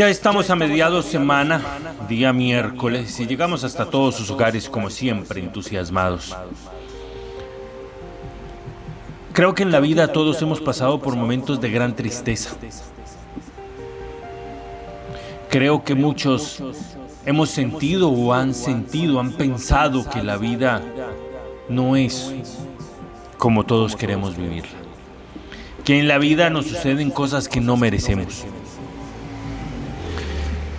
Ya estamos a mediados semana, día miércoles, y llegamos hasta todos sus hogares como siempre, entusiasmados. Creo que en la vida todos hemos pasado por momentos de gran tristeza. Creo que muchos hemos sentido o han sentido, han pensado que la vida no es como todos queremos vivirla. Que en la vida nos suceden cosas que no merecemos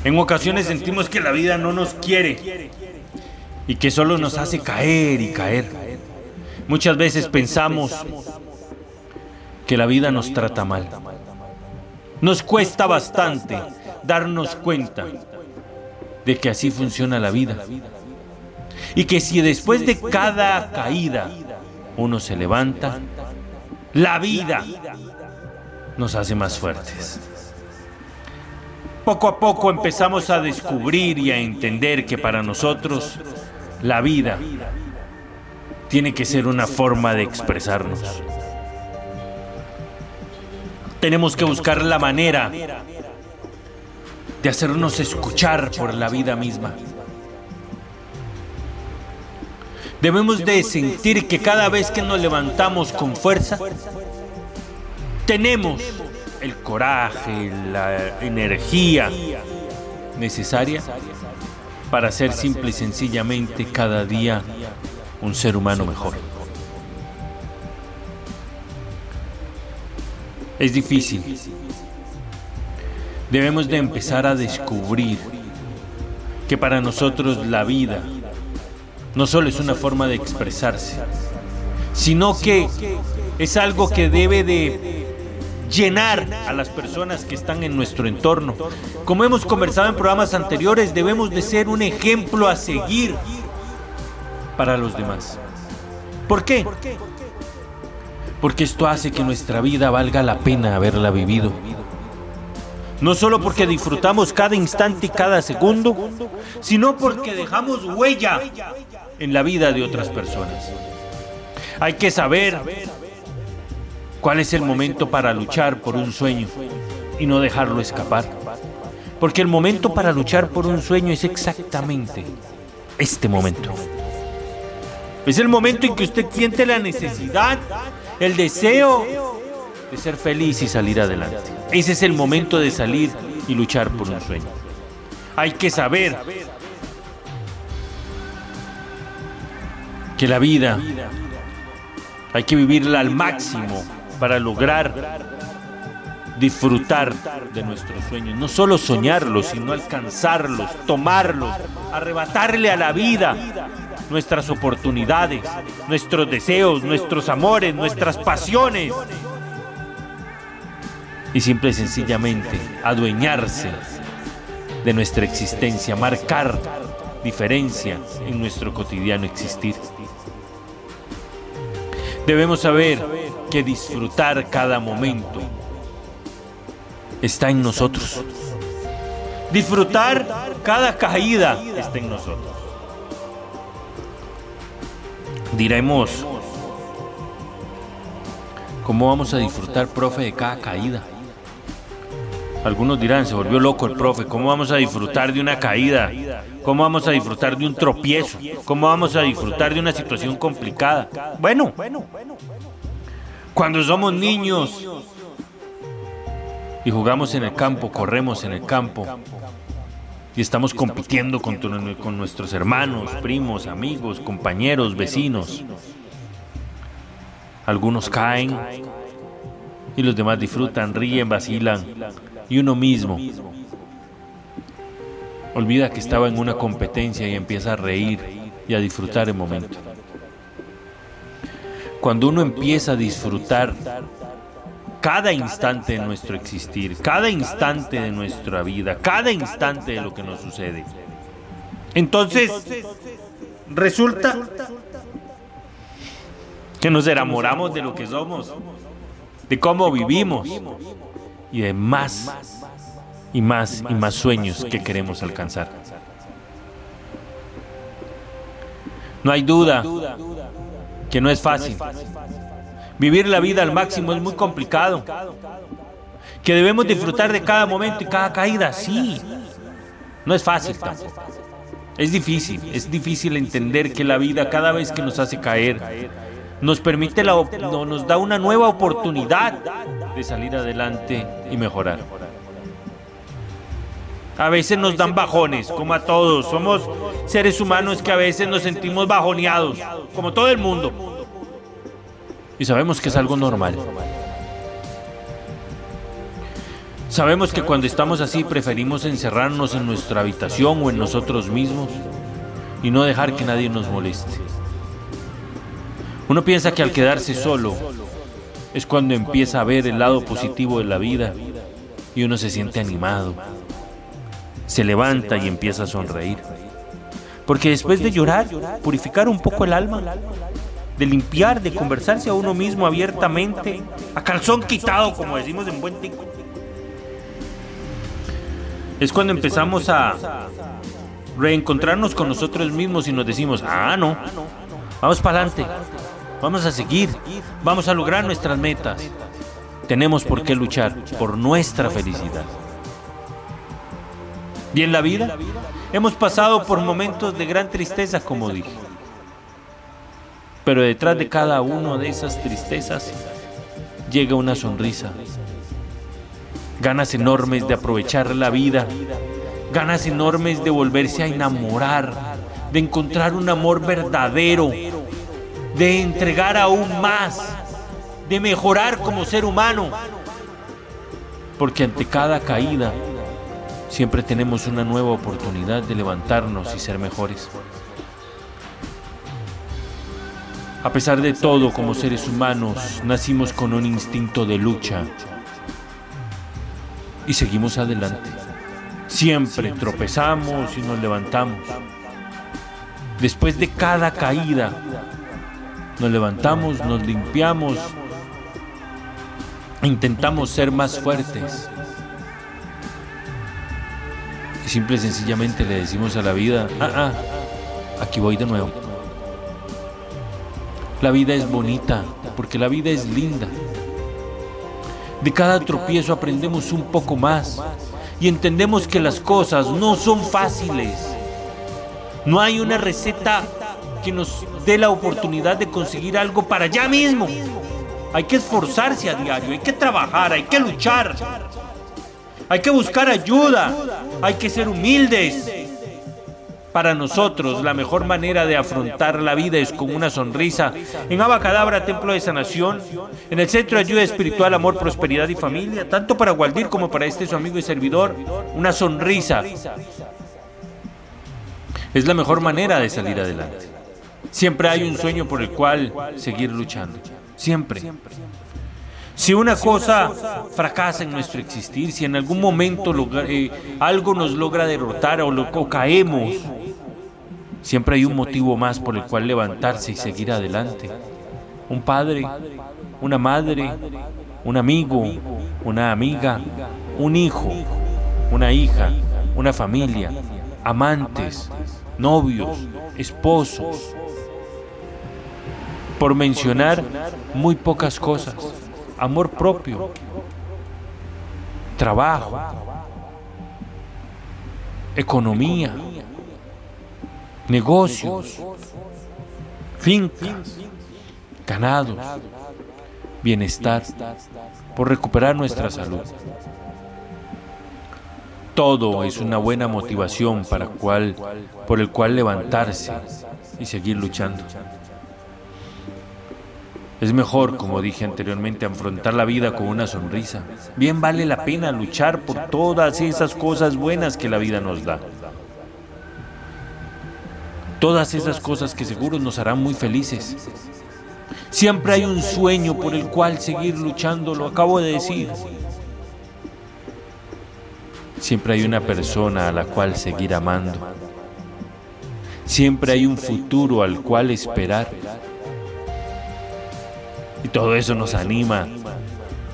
en ocasiones sentimos que la vida no nos quiere y que solo nos hace caer y caer. Muchas veces pensamos que la vida nos trata mal. Nos cuesta bastante darnos cuenta de que así funciona la vida. Y que si después de cada caída uno se levanta, la vida nos hace más fuertes. Poco a poco empezamos a descubrir y a entender que para nosotros la vida tiene que ser una forma de expresarnos. Tenemos que buscar la manera de hacernos escuchar por la vida misma. Debemos de sentir que cada vez que nos levantamos con fuerza, tenemos el coraje, la energía necesaria para ser simple y sencillamente cada día un ser humano mejor. Es difícil. Debemos de empezar a descubrir que para nosotros la vida no solo es una forma de expresarse, sino que es algo que debe de llenar a las personas que están en nuestro entorno. Como hemos conversado en programas anteriores, debemos de ser un ejemplo a seguir para los demás. ¿Por qué? Porque esto hace que nuestra vida valga la pena haberla vivido. No solo porque disfrutamos cada instante y cada segundo, sino porque dejamos huella en la vida de otras personas. Hay que saber ¿Cuál es el momento para luchar por un sueño y no dejarlo escapar? Porque el momento para luchar por un sueño es exactamente este momento. Es el momento en que usted siente la necesidad, el deseo de ser feliz y salir adelante. Ese es el momento de salir y luchar por un sueño. Hay que saber que la vida hay que vivirla al máximo para lograr disfrutar de nuestros sueños. No solo soñarlos, sino alcanzarlos, tomarlos, arrebatarle a la vida nuestras oportunidades, nuestros deseos, nuestros amores, nuestras pasiones. Y simple y sencillamente adueñarse de nuestra existencia, marcar diferencia en nuestro cotidiano existir. Debemos saber que disfrutar cada momento está en nosotros. Disfrutar cada caída está en nosotros. Diremos, ¿cómo vamos a disfrutar, profe, de cada caída? Algunos dirán, se volvió loco el profe, ¿cómo vamos a disfrutar de una caída? ¿Cómo vamos a disfrutar de un tropiezo? ¿Cómo vamos a disfrutar de una situación complicada? Bueno, cuando somos niños y jugamos en el campo, corremos en el campo, y estamos compitiendo con, nuestros hermanos, primos, amigos, compañeros, vecinos. Algunos caen y los demás disfrutan, ríen, vacilan y uno mismo olvida que estaba en una competencia y empieza a reír y a disfrutar el momento. Cuando uno empieza a disfrutar cada instante de nuestro existir, cada instante de nuestra vida, cada instante de lo que nos sucede. Entonces, resulta que nos enamoramos de lo que somos, de cómo vivimos y de más y más y más sueños que queremos alcanzar. No hay duda que no es fácil. Vivir la vida al máximo es muy complicado. Que debemos disfrutar de cada momento y cada caída, sí. No es fácil tampoco. Es difícil, es difícil entender que la vida cada vez que nos hace caer nos permite la nos da una nueva oportunidad de salir adelante y mejorar. A veces nos dan bajones, como a todos. Somos seres humanos que a veces nos sentimos bajoneados, como todo el mundo y sabemos que es algo normal. Sabemos que cuando estamos así preferimos encerrarnos en nuestra habitación o en nosotros mismos y no dejar que nadie nos moleste. Uno piensa que al quedarse solo es cuando empieza a ver el lado positivo de la vida y uno se siente animado. Se levanta y empieza a sonreír. Porque después de llorar, purificar un poco el alma, de limpiar, de conversarse a uno mismo abiertamente, a calzón quitado, como decimos en buen tico. Es cuando empezamos a reencontrarnos con nosotros mismos y nos decimos, ah, no, vamos para adelante, vamos a seguir, vamos a lograr nuestras metas. Tenemos por qué luchar por nuestra felicidad. Y en la vida hemos pasado por momentos de gran tristeza, como dije. Pero detrás de cada una de esas tristezas llega una sonrisa. Ganas enormes de aprovechar la vida. Ganas enormes de volverse a enamorar. De encontrar un amor verdadero. De entregar aún más. De mejorar como ser humano. Porque ante cada caída siempre tenemos una nueva oportunidad de levantarnos y ser mejores. A pesar de todo, como seres humanos, nacimos con un instinto de lucha y seguimos adelante. Siempre tropezamos y nos levantamos. Después de cada caída, nos levantamos, nos limpiamos, intentamos ser más fuertes. Simple y sencillamente le decimos a la vida, ah, ah, aquí voy de nuevo. La vida es bonita, porque la vida es linda. De cada tropiezo aprendemos un poco más y entendemos que las cosas no son fáciles. No hay una receta que nos dé la oportunidad de conseguir algo para allá mismo. Hay que esforzarse a diario, hay que trabajar, hay que luchar. Hay que buscar ayuda, hay que ser humildes, para nosotros, la mejor manera de afrontar la vida es con una sonrisa. En Abacadabra, Templo de Sanación, en el Centro de Ayuda Espiritual, Amor, Prosperidad y Familia, tanto para Waldir como para este su amigo y servidor, una sonrisa. Es la mejor manera de salir adelante. Siempre hay un sueño por el cual seguir luchando. Siempre. Si una cosa fracasa en nuestro existir, si en algún momento eh, algo nos logra derrotar o, o caemos, Siempre hay un motivo más por el cual levantarse y seguir adelante. Un padre, una madre, un amigo, una amiga, un hijo, una hija, una familia, amantes, novios, esposos. Por mencionar muy pocas cosas. Amor propio, trabajo, economía negocios, fincas, ganados, bienestar, por recuperar nuestra salud. Todo es una buena motivación para cual, por el cual levantarse y seguir luchando. Es mejor, como dije anteriormente, afrontar la vida con una sonrisa. Bien vale la pena luchar por todas esas cosas buenas que la vida nos da. Todas esas cosas que seguro nos harán muy felices. Siempre hay un sueño por el cual seguir luchando, lo acabo de decir. Siempre hay una persona a la cual seguir amando. Siempre hay un futuro al cual esperar. Todo eso nos anima,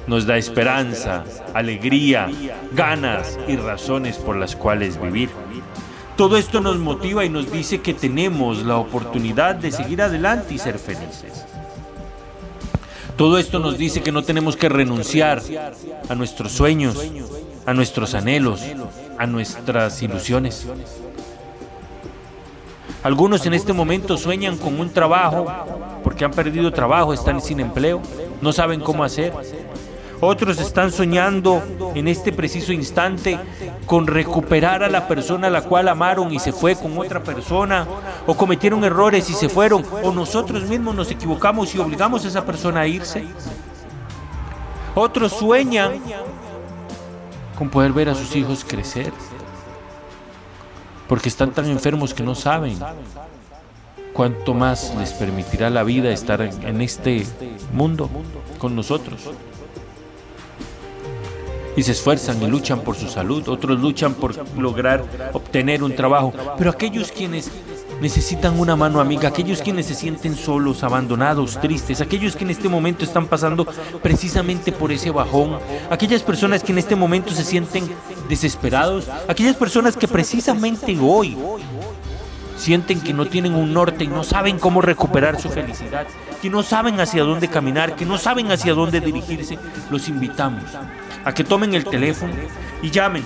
nos da esperanza, alegría, ganas y razones por las cuales vivir. Todo esto nos motiva y nos dice que tenemos la oportunidad de seguir adelante y ser felices. Todo esto nos dice que no tenemos que renunciar a nuestros sueños, a nuestros anhelos, a nuestras ilusiones. Algunos en este momento sueñan con un trabajo porque han perdido trabajo, están sin empleo, no saben cómo hacer. Otros están soñando en este preciso instante con recuperar a la persona a la cual amaron y se fue con otra persona, o cometieron errores y se fueron, o nosotros mismos nos equivocamos y obligamos a esa persona a irse. Otros sueñan con poder ver a sus hijos crecer porque están tan enfermos que no saben cuánto más les permitirá la vida estar en este mundo con nosotros. Y se esfuerzan y luchan por su salud, otros luchan por lograr obtener un trabajo, pero aquellos quienes necesitan una mano amiga, aquellos quienes se sienten solos, abandonados, tristes, aquellos que en este momento están pasando precisamente por ese bajón, aquellas personas que en este momento se sienten desesperados, aquellas personas que precisamente hoy sienten que no tienen un norte y no saben cómo recuperar su felicidad, que no saben hacia dónde caminar, que no saben hacia dónde dirigirse, los invitamos a que tomen el teléfono y llamen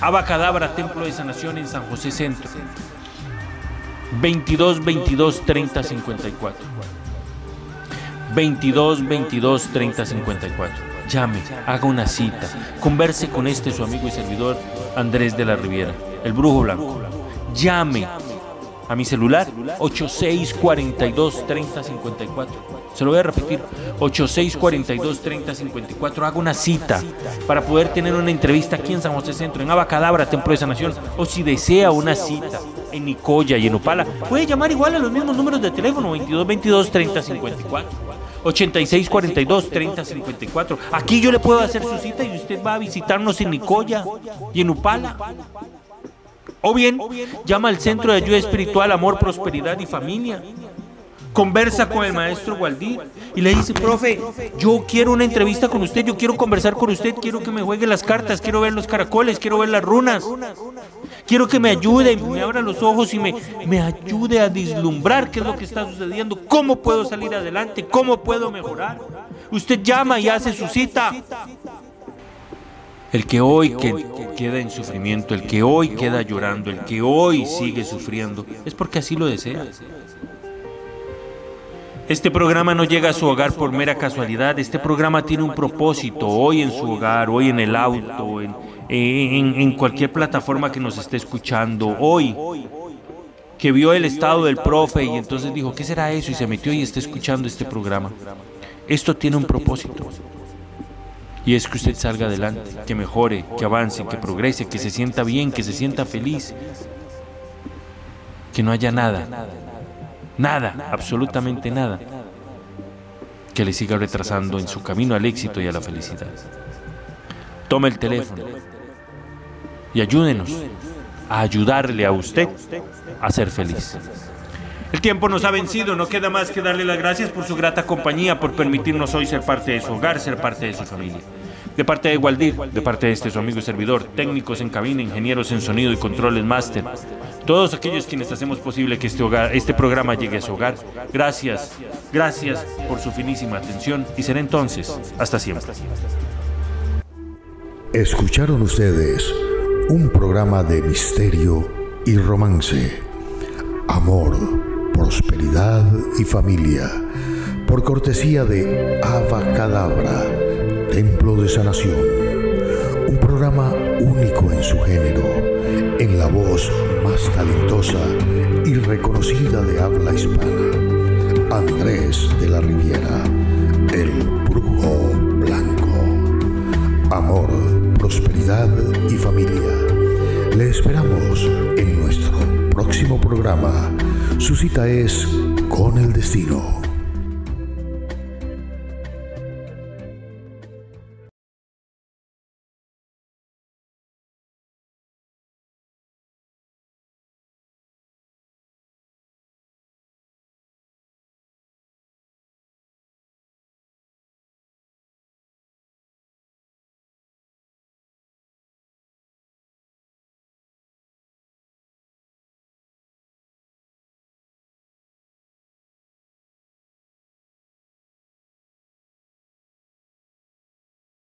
Abacadabra, Templo de Sanación en San José Centro. 22 22 30 54. 22 22 30 54. Llame, haga una cita, converse con este su amigo y servidor Andrés de la Riviera, el brujo blanco. Llame a mi celular 8642 3054. Se lo voy a repetir, 8642-3054. Haga una cita para poder tener una entrevista aquí en San José Centro, en Abacadabra, Templo de Sanación. O si desea una cita en Nicoya y en Opala, puede llamar igual a los mismos números de teléfono, 2222-3054. 8642-3054. Aquí yo le puedo hacer su cita y usted va a visitarnos en Nicoya y en Upala. O bien, llama al Centro de Ayuda Espiritual, Amor, Prosperidad y Familia conversa con el maestro Gualdí y le dice, profe, yo quiero una entrevista con usted, yo quiero conversar con usted, quiero que me juegue las cartas, quiero ver los caracoles, quiero ver las runas, quiero que me ayude, me abra los ojos y me, me ayude a vislumbrar qué es lo que está sucediendo, cómo puedo salir adelante, cómo puedo mejorar. Usted llama y hace su cita. El que hoy queda en sufrimiento, el que hoy queda llorando, el que hoy sigue sufriendo, es porque así lo desea. Este programa no llega a su hogar por mera casualidad, este programa tiene un propósito, hoy en su hogar, hoy en el auto, en, cualquier plataforma que nos esté escuchando, hoy que vio el estado del profe y entonces dijo, ¿qué será eso? Y se metió y está escuchando este programa. Esto tiene un propósito. Y es que usted salga adelante, que mejore, que avance, que progrese, que se sienta bien, que se sienta feliz. Que no haya nada Nada, absolutamente nada, que le siga retrasando en su camino al éxito y a la felicidad. Tome el teléfono y ayúdenos a ayudarle a usted a ser feliz. El tiempo nos ha vencido, no queda más que darle las gracias por su grata compañía, por permitirnos hoy ser parte de su hogar, ser parte de su familia. De parte de Waldir, de parte de este su amigo y servidor, técnicos en cabina, ingenieros en sonido y controles máster, todos aquellos quienes hacemos posible que este, hogar, este programa llegue a su hogar, gracias, gracias por su finísima atención y será entonces, hasta siempre. Escucharon ustedes un programa de misterio y romance, amor, prosperidad y familia, por cortesía de Ava Cadabra Templo de Sanación, Un programa único en su género, en la voz más talentosa y reconocida de habla hispana. Andrés de la Riviera, el brujo blanco. Amor, prosperidad y familia. Le esperamos en nuestro próximo programa. Su cita es con el destino.